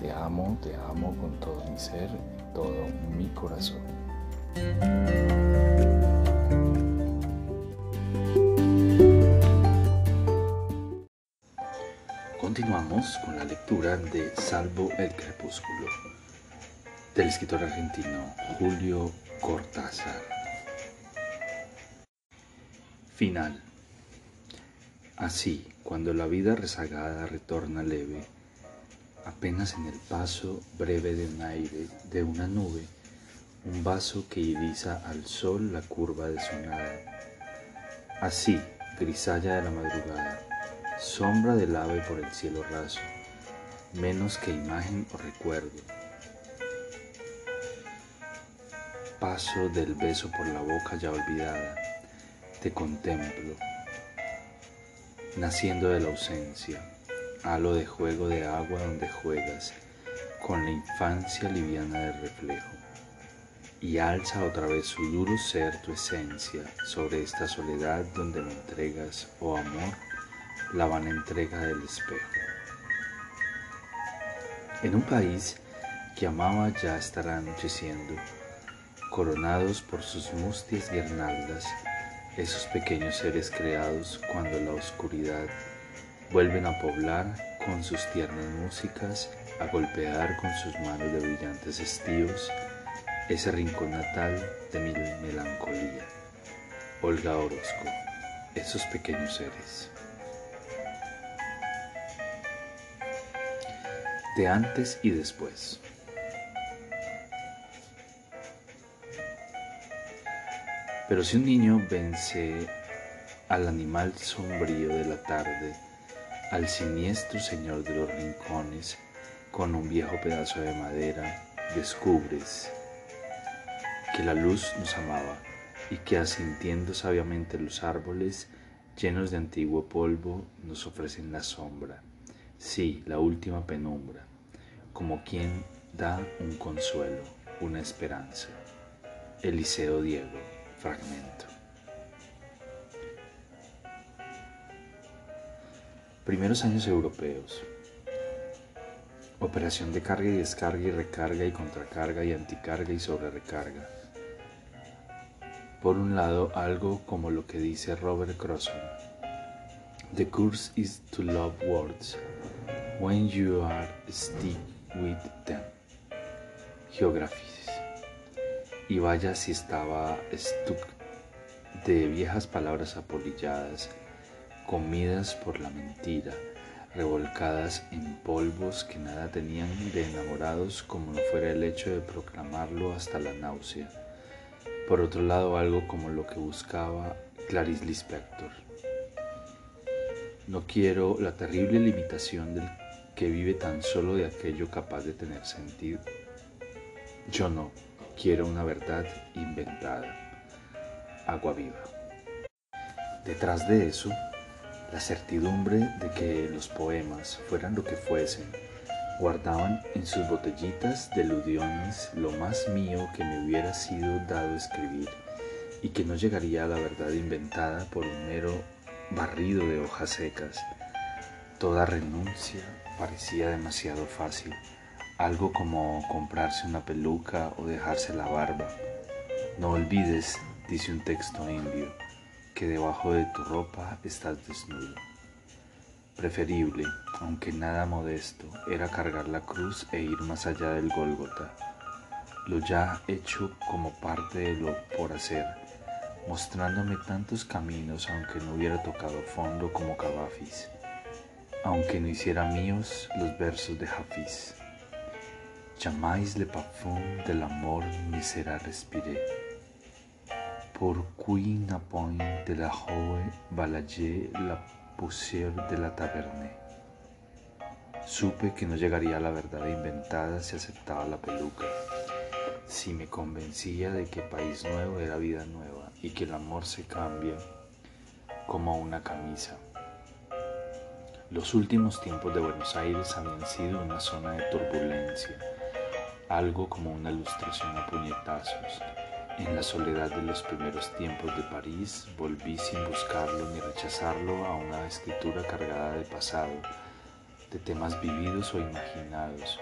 Te amo, te amo con todo mi ser, todo mi corazón. Continuamos con la lectura de Salvo el Crepúsculo del escritor argentino Julio Cortázar. Final. Así, cuando la vida rezagada retorna leve, apenas en el paso breve de un aire, de una nube, un vaso que iriza al sol la curva de su nada. Así, grisalla de la madrugada, sombra del ave por el cielo raso, menos que imagen o recuerdo. Paso del beso por la boca ya olvidada, te contemplo naciendo de la ausencia, halo de juego de agua donde juegas, con la infancia liviana del reflejo, y alza otra vez su duro ser tu esencia sobre esta soledad donde me entregas, oh amor, la vana entrega del espejo. En un país que amaba ya estará anocheciendo, coronados por sus mustias guirnaldas, esos pequeños seres creados cuando la oscuridad vuelven a poblar con sus tiernas músicas, a golpear con sus manos de brillantes estíos ese rincón natal de mi melancolía. Olga Orozco, esos pequeños seres. De antes y después. Pero si un niño vence al animal sombrío de la tarde, al siniestro señor de los rincones, con un viejo pedazo de madera, descubres que la luz nos amaba y que asintiendo sabiamente los árboles, llenos de antiguo polvo, nos ofrecen la sombra, sí, la última penumbra, como quien da un consuelo, una esperanza. Eliseo Diego fragmento. Primeros años europeos. Operación de carga y descarga y recarga y contracarga y anticarga y sobrerecarga. Por un lado, algo como lo que dice Robert Crosson. The course is to love words when you are stick with them. Geography y vaya si estaba stuck de viejas palabras apolilladas, comidas por la mentira, revolcadas en polvos que nada tenían de enamorados como no fuera el hecho de proclamarlo hasta la náusea. Por otro lado, algo como lo que buscaba Clarice Lispector. No quiero la terrible limitación del que vive tan solo de aquello capaz de tener sentido. Yo no Quiero una verdad inventada. Agua viva. Detrás de eso, la certidumbre de que los poemas, fueran lo que fuesen, guardaban en sus botellitas de ludiones lo más mío que me hubiera sido dado escribir y que no llegaría a la verdad inventada por un mero barrido de hojas secas. Toda renuncia parecía demasiado fácil algo como comprarse una peluca o dejarse la barba. No olvides, dice un texto indio, que debajo de tu ropa estás desnudo. Preferible, aunque nada modesto, era cargar la cruz e ir más allá del Gólgota, lo ya hecho como parte de lo por hacer, mostrándome tantos caminos aunque no hubiera tocado fondo como Cavafis, aunque no hiciera míos los versos de Hafiz. Jamais le parfum de l'amour ne sera respiré. Pourquoi n'a point de la rue balayé la poussière de la taverne? Supe que no llegaría a la verdad inventada si aceptaba la peluca, si me convencía de que país nuevo era vida nueva y que el amor se cambia como una camisa. Los últimos tiempos de Buenos Aires habían sido una zona de turbulencia, algo como una ilustración a puñetazos. En la soledad de los primeros tiempos de París volví sin buscarlo ni rechazarlo a una escritura cargada de pasado, de temas vividos o imaginados,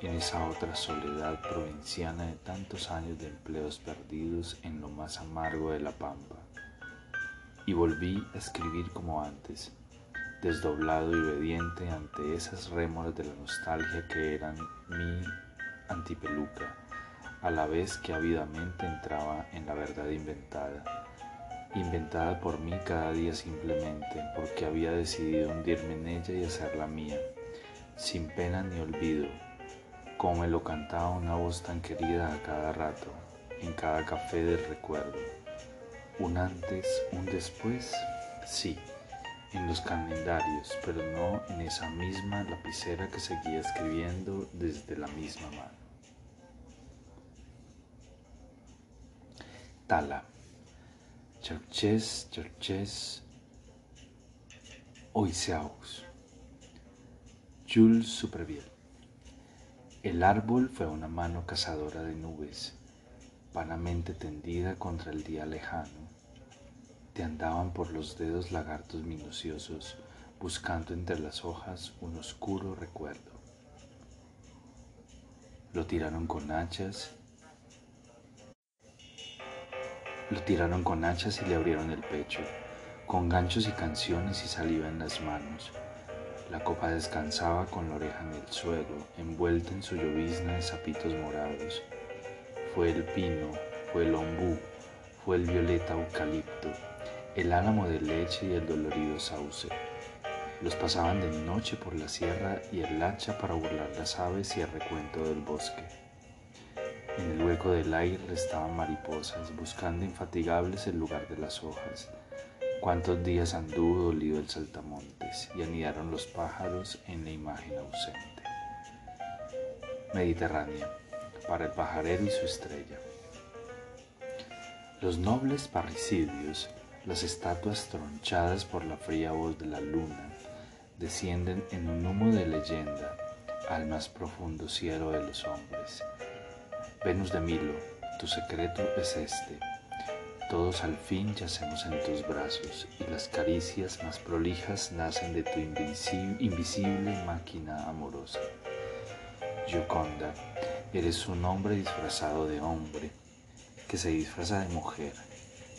en esa otra soledad provinciana de tantos años de empleos perdidos en lo más amargo de la pampa. Y volví a escribir como antes, desdoblado y obediente ante esas rémoras de la nostalgia que eran mi antipeluca, a la vez que ávidamente entraba en la verdad inventada, inventada por mí cada día simplemente porque había decidido hundirme en ella y hacerla mía, sin pena ni olvido, como me lo cantaba una voz tan querida a cada rato, en cada café del recuerdo. Un antes, un después, sí en los calendarios, pero no en esa misma lapicera que seguía escribiendo desde la misma mano. Tala. Cherches, Cherches, Oiseaux. Jules Superviel. El árbol fue una mano cazadora de nubes, vanamente tendida contra el día lejano te andaban por los dedos lagartos minuciosos, buscando entre las hojas un oscuro recuerdo. Lo tiraron con hachas, lo tiraron con hachas y le abrieron el pecho, con ganchos y canciones y saliva en las manos. La copa descansaba con la oreja en el suelo, envuelta en su llovizna de zapitos morados. Fue el pino, fue el ombú, fue el violeta eucalipto, el álamo de leche y el dolorido sauce. Los pasaban de noche por la sierra y el hacha para burlar las aves y el recuento del bosque. En el hueco del aire estaban mariposas, buscando infatigables el lugar de las hojas. Cuántos días anduvo dolido el saltamontes y anidaron los pájaros en la imagen ausente. Mediterránea, para el pajarero y su estrella. Los nobles parricidios las estatuas tronchadas por la fría voz de la luna descienden en un humo de leyenda al más profundo cielo de los hombres. Venus de Milo, tu secreto es este. Todos al fin yacemos en tus brazos y las caricias más prolijas nacen de tu invisible máquina amorosa. Gioconda, eres un hombre disfrazado de hombre que se disfraza de mujer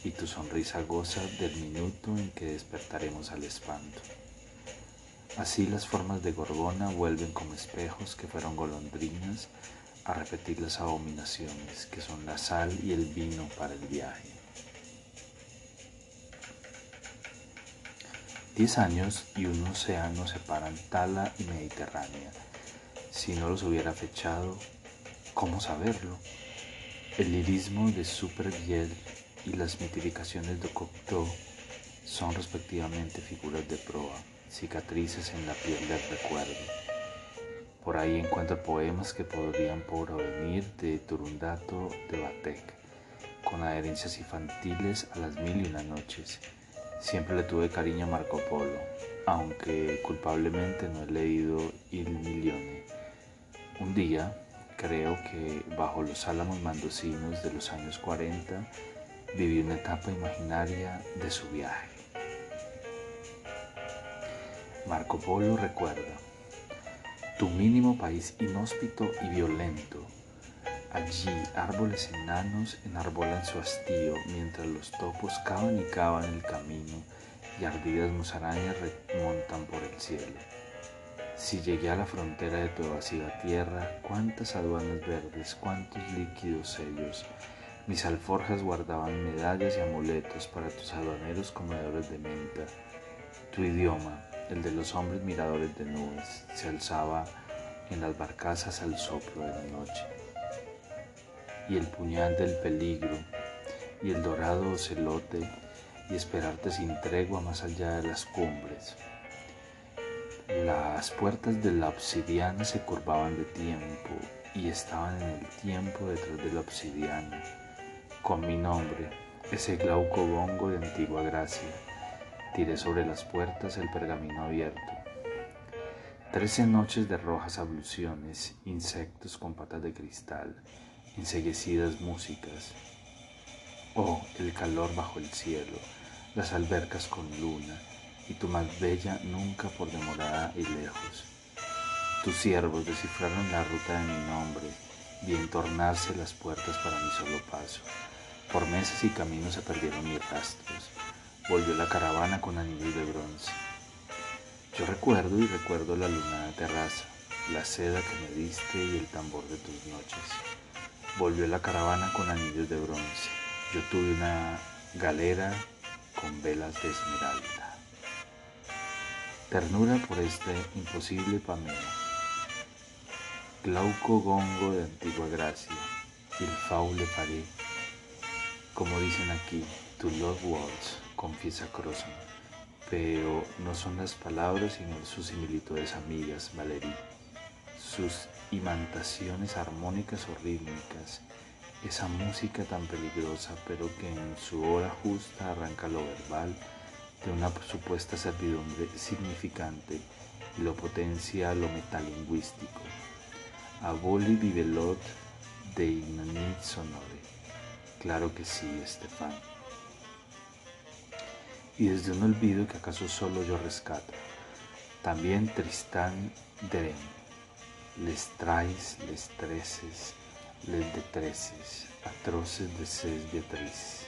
y tu sonrisa goza del minuto en que despertaremos al espanto. Así las formas de Gorgona vuelven como espejos que fueron golondrinas a repetir las abominaciones que son la sal y el vino para el viaje. Diez años y un océano separan Tala y Mediterránea. Si no los hubiera fechado, ¿cómo saberlo? El lirismo de Supergiel y las mitificaciones de Cocteau son respectivamente figuras de proa, cicatrices en la piel del recuerdo. Por ahí encuentro poemas que podrían provenir de Turundato de Batek, con adherencias infantiles a las mil y una noches. Siempre le tuve cariño a Marco Polo, aunque culpablemente no he leído Il Milione. Un día, creo que bajo los álamos mandocinos de los años 40, viví una etapa imaginaria de su viaje. Marco Polo recuerda, tu mínimo país inhóspito y violento. Allí árboles enanos enarbolan su hastío mientras los topos cavan y cavan el camino y ardidas musarañas remontan por el cielo. Si llegué a la frontera de tu evasiva tierra, cuántas aduanas verdes, cuántos líquidos sellos, mis alforjas guardaban medallas y amuletos para tus aduaneros comedores de menta. Tu idioma, el de los hombres miradores de nubes, se alzaba en las barcazas al soplo de la noche. Y el puñal del peligro, y el dorado ocelote, y esperarte sin tregua más allá de las cumbres. Las puertas de la obsidiana se curvaban de tiempo y estaban en el tiempo detrás de la obsidiana, con mi nombre, ese glauco bongo de antigua gracia. Tiré sobre las puertas el pergamino abierto. Trece noches de rojas abluciones, insectos con patas de cristal, enseguecidas músicas. Oh, el calor bajo el cielo, las albercas con luna, y tu más bella nunca por demorada y lejos. Tus siervos descifraron la ruta de mi nombre, bien tornarse las puertas para mi solo paso. Por meses y caminos se perdieron mis rastros. Volvió la caravana con anillos de bronce. Yo recuerdo y recuerdo la lunada terraza, la seda que me diste y el tambor de tus noches. Volvió la caravana con anillos de bronce. Yo tuve una galera con velas de esmeralda. Ternura por este imposible pameo. Glauco gongo de antigua gracia, il faule faré. Como dicen aquí, to love words, confiesa Crossan, pero no son las palabras sino sus similitudes amigas, Valerie, sus imantaciones armónicas o rítmicas, esa música tan peligrosa, pero que en su hora justa arranca lo verbal de una supuesta servidumbre significante y lo potencia lo metalingüístico. Aboli vivelot de ignonit sonore. Claro que sí, Estefan. Y desde un olvido que acaso solo yo rescato, también Tristán Deren, les traes, les treces, les detreces, atroces desees Beatriz.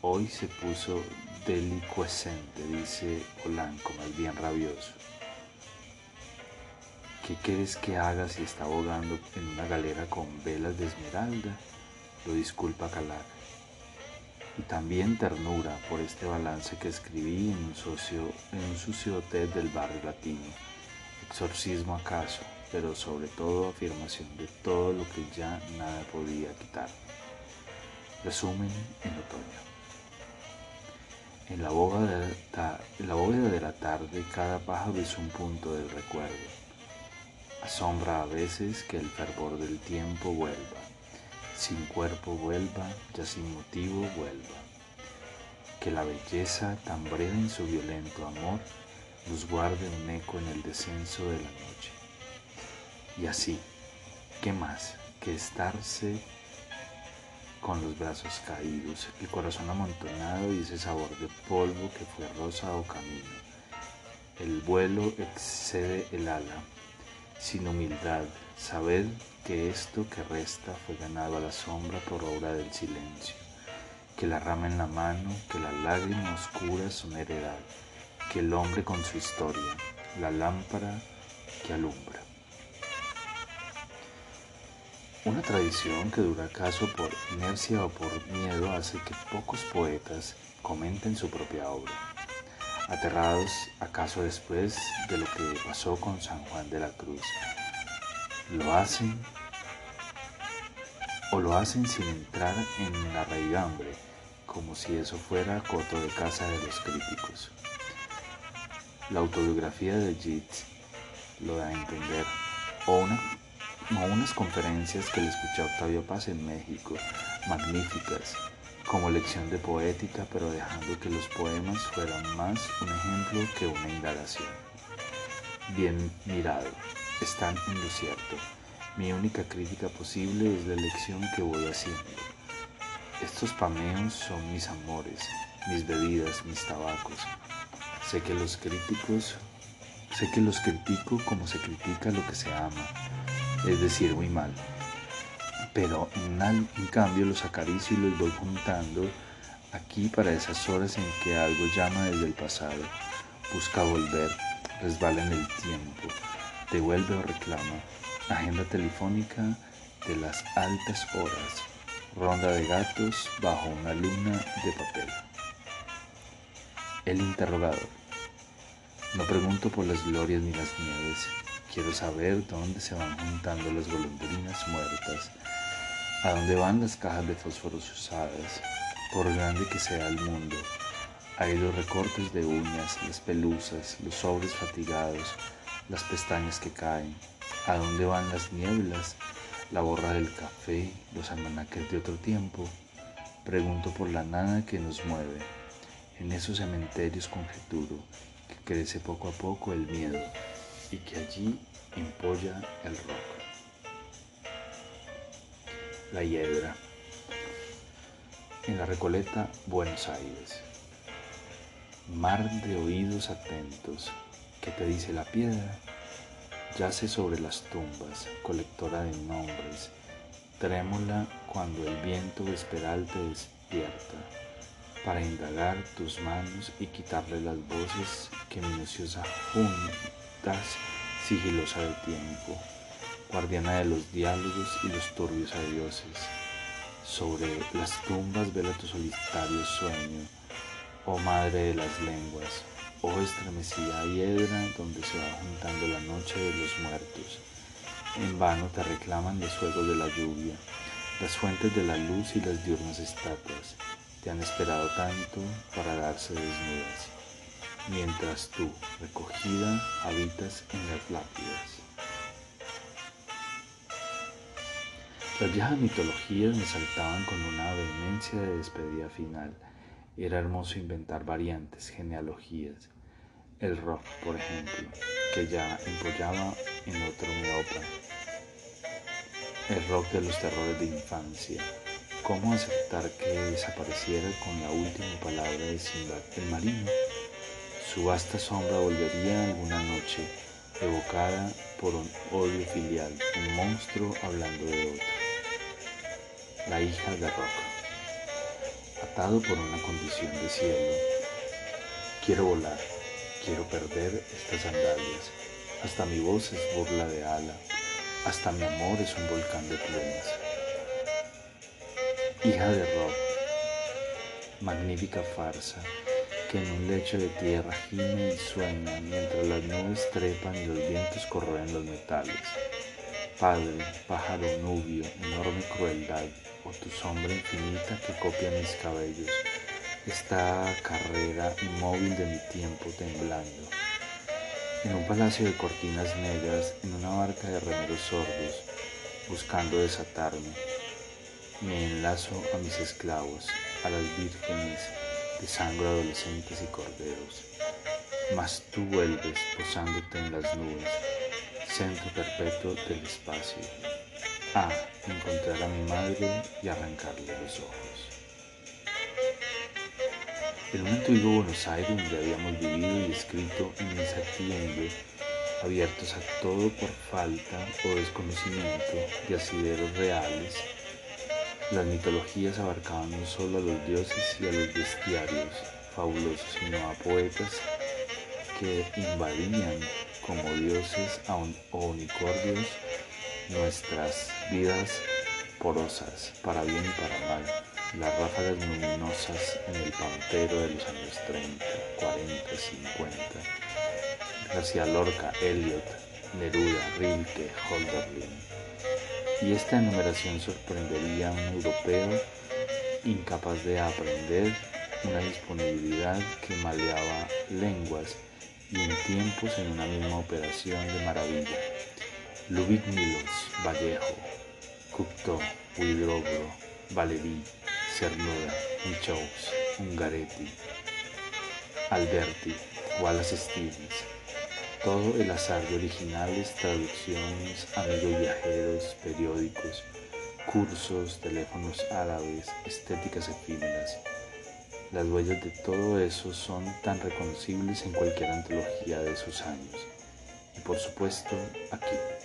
Hoy se puso delicuescente, dice Polanco, más bien rabioso. ¿Qué quieres que haga si está ahogando en una galera con velas de esmeralda? Lo disculpa Calar. Y también ternura por este balance que escribí en un, socio, en un sucio hotel del barrio latino. Exorcismo acaso, pero sobre todo afirmación de todo lo que ya nada podía quitar. Resumen en otoño. En la, bóveda de la, en de la tarde cada pájaro es un punto del recuerdo. Asombra a veces que el fervor del tiempo vuelva, sin cuerpo vuelva, ya sin motivo vuelva. Que la belleza tan breve en su violento amor nos guarde un eco en el descenso de la noche. Y así, ¿qué más que estarse con los brazos caídos, el corazón amontonado y ese sabor de polvo que fue rosa o camino? El vuelo excede el ala, sin humildad, sabed que esto que resta fue ganado a la sombra por obra del silencio, que la rama en la mano, que la lágrima oscura son heredad, que el hombre con su historia, la lámpara que alumbra. Una tradición que dura acaso por inercia o por miedo hace que pocos poetas comenten su propia obra, aterrados acaso después de lo que pasó con San Juan de la Cruz. Lo hacen o lo hacen sin entrar en la raigambre, como si eso fuera coto de casa de los críticos. La autobiografía de Jit lo da a entender, o una unas conferencias que le escuché a Octavio Paz en México, magníficas, como lección de poética, pero dejando que los poemas fueran más un ejemplo que una indagación. Bien mirado, están en lo cierto. Mi única crítica posible es la elección que voy haciendo. Estos pameos son mis amores, mis bebidas, mis tabacos. Sé que los críticos, sé que los critico como se critica lo que se ama es decir, muy mal. Pero en, cambio los acaricio y los voy juntando aquí para esas horas en que algo llama desde el pasado, busca volver, resbala en el tiempo, devuelve o reclama, agenda telefónica de las altas horas, ronda de gatos bajo una luna de papel. El interrogador. No pregunto por las glorias ni las nieves, Quiero saber dónde se van juntando las golondrinas muertas, a dónde van las cajas de fósforos usadas, por grande que sea el mundo, Hay los recortes de uñas, las pelusas, los sobres fatigados, las pestañas que caen. ¿A dónde van las nieblas? La borra del café, los almanaques de otro tiempo. Pregunto por la nada que nos mueve. En esos cementerios conjeturo que crece poco a poco el miedo y que allí empolla el rock. La hiedra. En la Recoleta, Buenos Aires. Mar de oídos atentos, ¿qué te dice la piedra? Yace sobre las tumbas, colectora de nombres, trémula cuando el viento vesperal te despierta, para indagar tus manos y quitarle las voces que minuciosa juntas, sigilosa del tiempo, guardiana de los diálogos y los turbios adioses. Sobre las tumbas vela tu solitario sueño, oh madre de las lenguas, oh estremecida hiedra donde se va juntando la noche de los muertos. En vano te reclaman los fuegos de la lluvia, las fuentes de la luz y las diurnas estatuas. Te han esperado tanto para darse desnudas, mientras tú, recogida, habitas en las lápidas. Las viejas mitologías me saltaban con una vehemencia de despedida final era hermoso inventar variantes, genealogías. El rock, por ejemplo, que ya empollaba en otro meopa. El rock de los terrores de infancia. ¿Cómo aceptar que desapareciera con la última palabra de Sinbad el marino? Su vasta sombra volvería alguna noche, evocada por un odio filial, un monstruo hablando de otro. La hija de rock por una condición de cielo. Quiero volar, quiero perder estas sandalias. Hasta mi voz es burla de ala, hasta mi amor es un volcán de plumas. Hija de rock, magnífica farsa, que en un lecho de tierra gime y sueña mientras las nubes trepan y los vientos corroen los metales. Padre, pájaro nubio, enorme crueldad, o tu sombra infinita que copia mis cabellos, esta carrera inmóvil de mi tiempo temblando. En un palacio de cortinas negras, en una barca de remeros sordos, buscando desatarme, me enlazo a mis esclavos, a las vírgenes de sangre adolescentes y corderos. Mas tú vuelves posándote en las nubes, centro perpetuo del espacio. A. Encontrar a mi madre y arrancarle los ojos. En un antiguo Buenos Aires donde habíamos vivido y escrito en incertidumbre, abiertos a todo por falta o desconocimiento de asideros reales, las mitologías abarcaban no solo a los dioses y a los bestiarios fabulosos, sino a poetas que invadían como dioses o unicordios nuestras vidas porosas, para bien y para mal, las ráfagas luminosas en el pampero de los años 30, 40, 50, García Lorca, Eliot, Neruda, Rilke, Holderlin. Y esta enumeración sorprendería a un europeo incapaz de aprender una disponibilidad que maleaba lenguas y en tiempos en una misma operación de maravilla. Lubit Milos, Vallejo, Cocteau, Huidrobro, Valéry, Cernuda, Michaux, Ungaretti, Alberti, Wallace Stevens. Todo el azar de originales, traducciones, amigos viajeros, periódicos, cursos, teléfonos árabes, estéticas efímeras. Las huellas de todo eso son tan reconocibles en cualquier antología de esos años. Y por supuesto, aquí.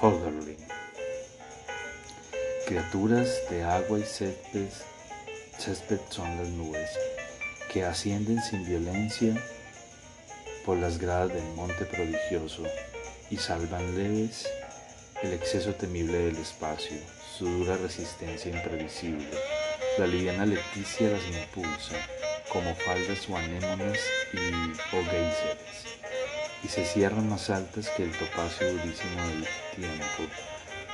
Holderlin. Criaturas de agua y césped, césped son las nubes, que ascienden sin violencia por las gradas del monte prodigioso y salvan leves el exceso temible del espacio, su dura resistencia imprevisible. La liviana leticia las impulsa, como faldas o anémonas y o geysers y se cierran más altas que el topacio durísimo del tiempo,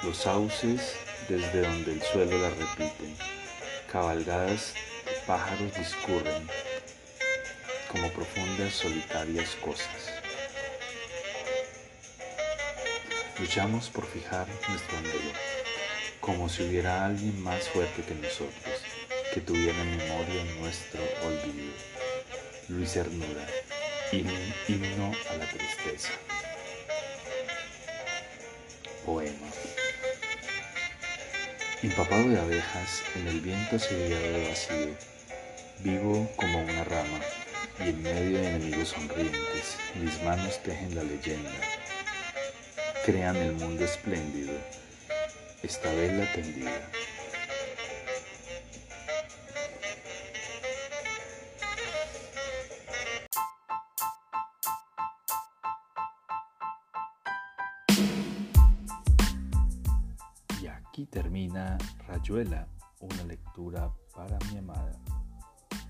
los sauces desde donde el suelo las repiten, cabalgadas pájaros discurren como profundas solitarias cosas. Luchamos por fijar nuestro anhelo, como si hubiera alguien más fuerte que nosotros, que tuviera memoria nuestro olvido. Luis Hernura, himno a la tristeza. Poema. Empapado de abejas, en el viento asediado de vacío, vivo como una rama, y en medio de enemigos sonrientes, mis manos tejen la leyenda crean el mundo espléndido, esta vela tendida. Rayuela, una lectura para mi amada.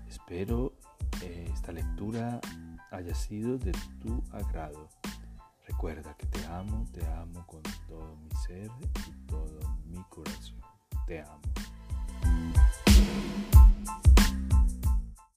Espero eh, esta lectura haya sido de tu agrado. Recuerda que te amo, te amo con todo mi ser y todo mi corazón. Te amo.